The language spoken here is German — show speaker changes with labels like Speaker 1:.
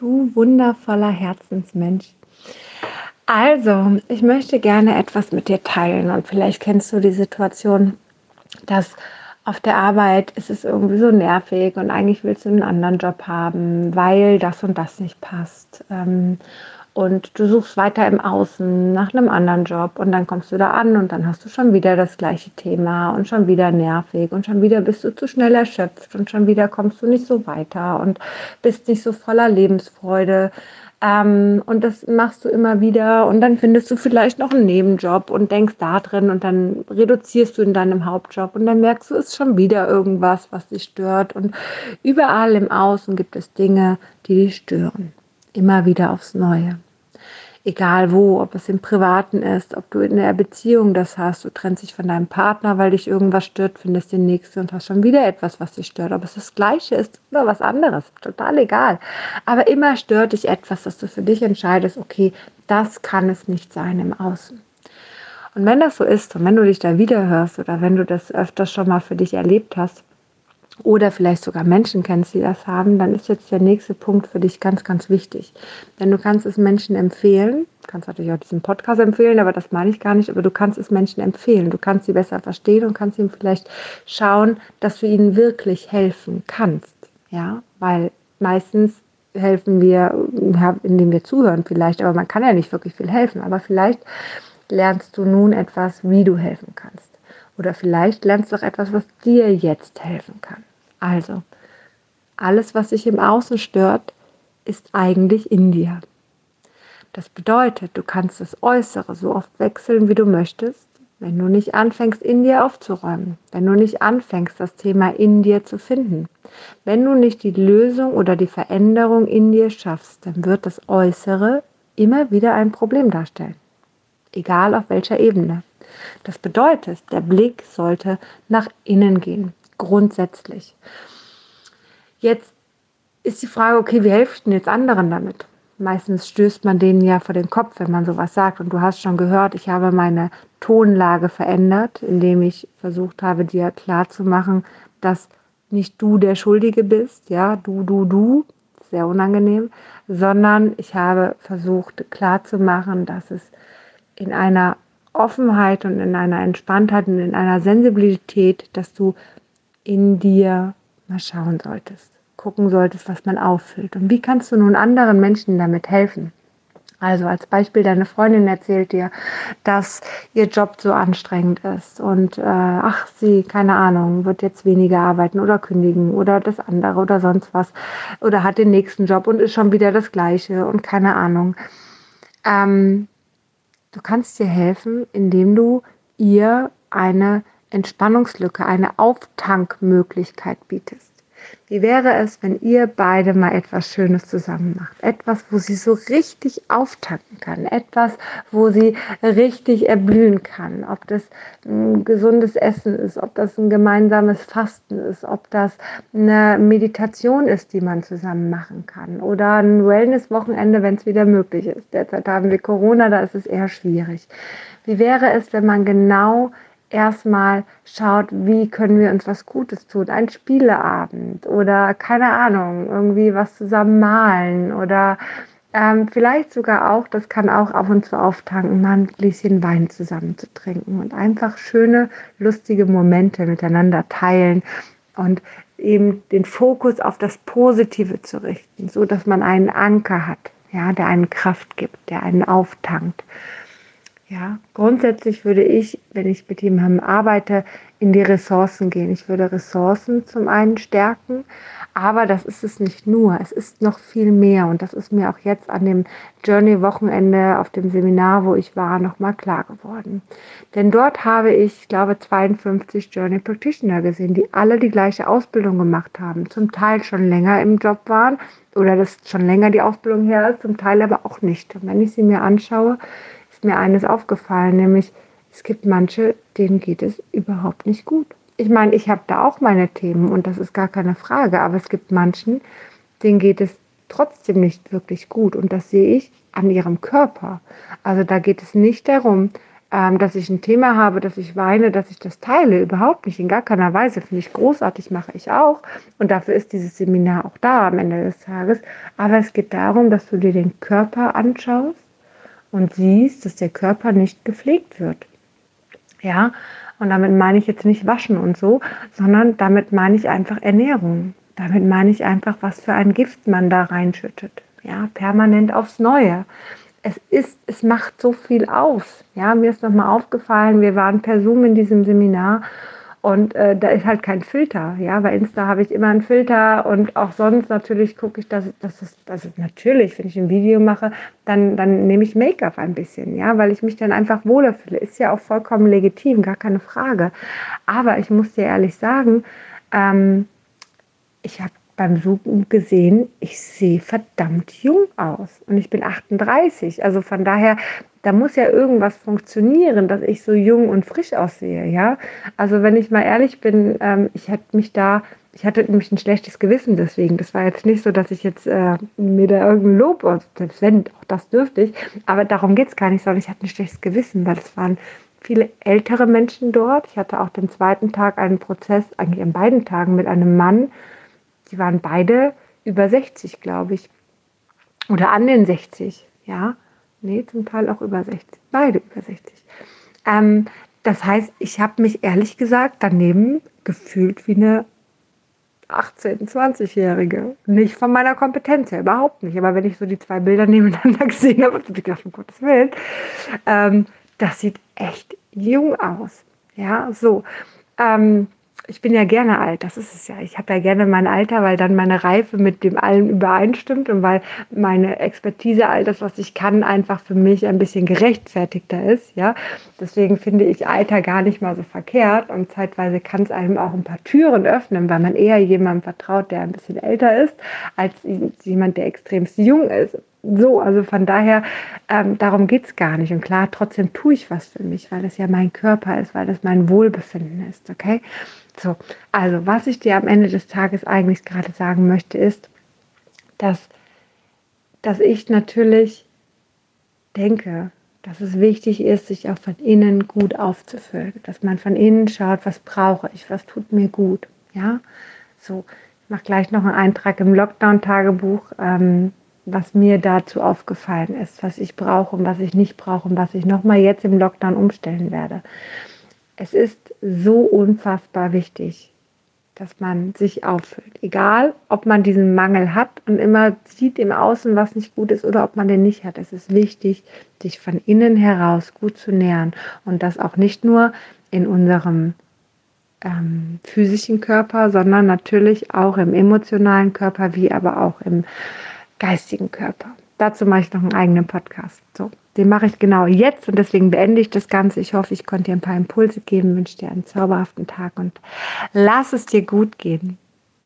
Speaker 1: du wundervoller Herzensmensch. Also, ich möchte gerne etwas mit dir teilen und vielleicht kennst du die Situation, dass auf der Arbeit ist es irgendwie so nervig und eigentlich willst du einen anderen Job haben, weil das und das nicht passt. Ähm, und du suchst weiter im Außen nach einem anderen Job und dann kommst du da an und dann hast du schon wieder das gleiche Thema und schon wieder nervig und schon wieder bist du zu schnell erschöpft und schon wieder kommst du nicht so weiter und bist nicht so voller Lebensfreude. Ähm, und das machst du immer wieder und dann findest du vielleicht noch einen Nebenjob und denkst da drin und dann reduzierst du in deinem Hauptjob und dann merkst du, es ist schon wieder irgendwas, was dich stört und überall im Außen gibt es Dinge, die dich stören immer wieder aufs Neue. Egal wo, ob es im Privaten ist, ob du in der Beziehung das hast, du trennst dich von deinem Partner, weil dich irgendwas stört, findest den nächsten und hast schon wieder etwas, was dich stört. Ob es das Gleiche ist oder was anderes, total egal. Aber immer stört dich etwas, dass du für dich entscheidest, okay, das kann es nicht sein im Außen. Und wenn das so ist und wenn du dich da wieder hörst oder wenn du das öfters schon mal für dich erlebt hast, oder vielleicht sogar Menschen kennst, die das haben, dann ist jetzt der nächste Punkt für dich ganz, ganz wichtig. Denn du kannst es Menschen empfehlen, kannst natürlich auch diesen Podcast empfehlen, aber das meine ich gar nicht, aber du kannst es Menschen empfehlen. Du kannst sie besser verstehen und kannst ihnen vielleicht schauen, dass du ihnen wirklich helfen kannst. Ja, weil meistens helfen wir, indem wir zuhören vielleicht, aber man kann ja nicht wirklich viel helfen, aber vielleicht lernst du nun etwas, wie du helfen kannst. Oder vielleicht lernst du auch etwas, was dir jetzt helfen kann. Also, alles, was sich im Außen stört, ist eigentlich in dir. Das bedeutet, du kannst das Äußere so oft wechseln, wie du möchtest, wenn du nicht anfängst, in dir aufzuräumen, wenn du nicht anfängst, das Thema in dir zu finden, wenn du nicht die Lösung oder die Veränderung in dir schaffst, dann wird das Äußere immer wieder ein Problem darstellen, egal auf welcher Ebene. Das bedeutet, der Blick sollte nach innen gehen grundsätzlich. Jetzt ist die Frage, okay, wie helfe ich denn jetzt anderen damit? Meistens stößt man denen ja vor den Kopf, wenn man sowas sagt. Und du hast schon gehört, ich habe meine Tonlage verändert, indem ich versucht habe, dir klarzumachen, dass nicht du der Schuldige bist, ja, du, du, du, sehr unangenehm, sondern ich habe versucht klarzumachen, dass es in einer Offenheit und in einer Entspanntheit und in einer Sensibilität, dass du in dir mal schauen solltest, gucken solltest, was man auffüllt. Und wie kannst du nun anderen Menschen damit helfen? Also als Beispiel, deine Freundin erzählt dir, dass ihr Job so anstrengend ist und äh, ach, sie, keine Ahnung, wird jetzt weniger arbeiten oder kündigen oder das andere oder sonst was oder hat den nächsten Job und ist schon wieder das gleiche und keine Ahnung. Ähm, du kannst dir helfen, indem du ihr eine Entspannungslücke, eine Auftankmöglichkeit bietest. Wie wäre es, wenn ihr beide mal etwas Schönes zusammen macht? Etwas, wo sie so richtig auftanken kann. Etwas, wo sie richtig erblühen kann. Ob das ein gesundes Essen ist, ob das ein gemeinsames Fasten ist, ob das eine Meditation ist, die man zusammen machen kann. Oder ein Wellness-Wochenende, wenn es wieder möglich ist. Derzeit haben wir Corona, da ist es eher schwierig. Wie wäre es, wenn man genau erstmal schaut, wie können wir uns was Gutes tun. Ein Spieleabend oder keine Ahnung, irgendwie was zusammen malen oder ähm, vielleicht sogar auch, das kann auch ab und zu auftanken, mal ein Gläschen Wein zusammen zu trinken und einfach schöne, lustige Momente miteinander teilen und eben den Fokus auf das Positive zu richten, so dass man einen Anker hat, ja, der einen Kraft gibt, der einen auftankt. Ja, grundsätzlich würde ich, wenn ich mit jemandem arbeite, in die Ressourcen gehen. Ich würde Ressourcen zum einen stärken, aber das ist es nicht nur. Es ist noch viel mehr und das ist mir auch jetzt an dem Journey-Wochenende auf dem Seminar, wo ich war, nochmal klar geworden. Denn dort habe ich, glaube 52 Journey Practitioner gesehen, die alle die gleiche Ausbildung gemacht haben, zum Teil schon länger im Job waren oder das schon länger die Ausbildung her ist, zum Teil aber auch nicht. Und wenn ich sie mir anschaue, ist mir eines aufgefallen, nämlich es gibt manche, denen geht es überhaupt nicht gut. Ich meine, ich habe da auch meine Themen und das ist gar keine Frage, aber es gibt manchen, denen geht es trotzdem nicht wirklich gut und das sehe ich an ihrem Körper. Also da geht es nicht darum, ähm, dass ich ein Thema habe, dass ich weine, dass ich das teile. Überhaupt nicht, in gar keiner Weise. Finde ich großartig, mache ich auch. Und dafür ist dieses Seminar auch da am Ende des Tages. Aber es geht darum, dass du dir den Körper anschaust und siehst, dass der Körper nicht gepflegt wird. Ja, und damit meine ich jetzt nicht waschen und so, sondern damit meine ich einfach Ernährung. Damit meine ich einfach, was für ein Gift man da reinschüttet. Ja, permanent aufs Neue es ist, es macht so viel aus. Ja, mir ist nochmal aufgefallen, wir waren per Zoom in diesem Seminar und äh, da ist halt kein Filter. Ja, bei Insta habe ich immer einen Filter und auch sonst natürlich gucke ich, dass, dass es, also natürlich, wenn ich ein Video mache, dann, dann nehme ich Make-up ein bisschen, ja, weil ich mich dann einfach wohler fühle. Ist ja auch vollkommen legitim, gar keine Frage. Aber ich muss dir ehrlich sagen, ähm, ich habe beim Zoom gesehen, ich sehe verdammt jung aus und ich bin 38. Also von daher, da muss ja irgendwas funktionieren, dass ich so jung und frisch aussehe, ja. Also wenn ich mal ehrlich bin, ähm, ich hatte mich da, ich hatte nämlich ein schlechtes Gewissen deswegen. Das war jetzt nicht so, dass ich jetzt äh, mir da irgendein Lob, selbst wenn, auch das dürfte ich, aber darum geht es gar nicht, sondern ich hatte ein schlechtes Gewissen, weil es waren viele ältere Menschen dort. Ich hatte auch den zweiten Tag einen Prozess, eigentlich an beiden Tagen mit einem Mann, die waren beide über 60, glaube ich. Oder an den 60, ja. Nee, zum Teil auch über 60. Beide über 60. Ähm, das heißt, ich habe mich ehrlich gesagt daneben gefühlt wie eine 18-, 20-Jährige. Nicht von meiner Kompetenz her, überhaupt nicht. Aber wenn ich so die zwei Bilder nebeneinander gesehen habe, habe ich gedacht, um Gottes Willen, ähm, das sieht echt jung aus. Ja, so. Ähm, ich bin ja gerne alt, das ist es ja. Ich habe ja gerne mein Alter, weil dann meine Reife mit dem allen übereinstimmt und weil meine Expertise, all das, was ich kann, einfach für mich ein bisschen gerechtfertigter ist. Ja, deswegen finde ich Alter gar nicht mal so verkehrt und zeitweise kann es einem auch ein paar Türen öffnen, weil man eher jemandem vertraut, der ein bisschen älter ist, als jemand, der extremst jung ist. So, also von daher, ähm, darum geht es gar nicht. Und klar, trotzdem tue ich was für mich, weil das ja mein Körper ist, weil das mein Wohlbefinden ist, okay? So, also was ich dir am Ende des Tages eigentlich gerade sagen möchte, ist, dass, dass ich natürlich denke, dass es wichtig ist, sich auch von innen gut aufzufüllen. Dass man von innen schaut, was brauche ich, was tut mir gut. Ja, so, ich mache gleich noch einen Eintrag im Lockdown-Tagebuch, ähm, was mir dazu aufgefallen ist, was ich brauche und was ich nicht brauche und was ich nochmal jetzt im Lockdown umstellen werde. Es ist so unfassbar wichtig, dass man sich auffüllt. Egal, ob man diesen Mangel hat und immer sieht im Außen, was nicht gut ist, oder ob man den nicht hat. Es ist wichtig, sich von innen heraus gut zu nähern. Und das auch nicht nur in unserem ähm, physischen Körper, sondern natürlich auch im emotionalen Körper, wie aber auch im geistigen Körper. Dazu mache ich noch einen eigenen Podcast. So, den mache ich genau jetzt und deswegen beende ich das Ganze. Ich hoffe, ich konnte dir ein paar Impulse geben, wünsche dir einen zauberhaften Tag und lass es dir gut gehen.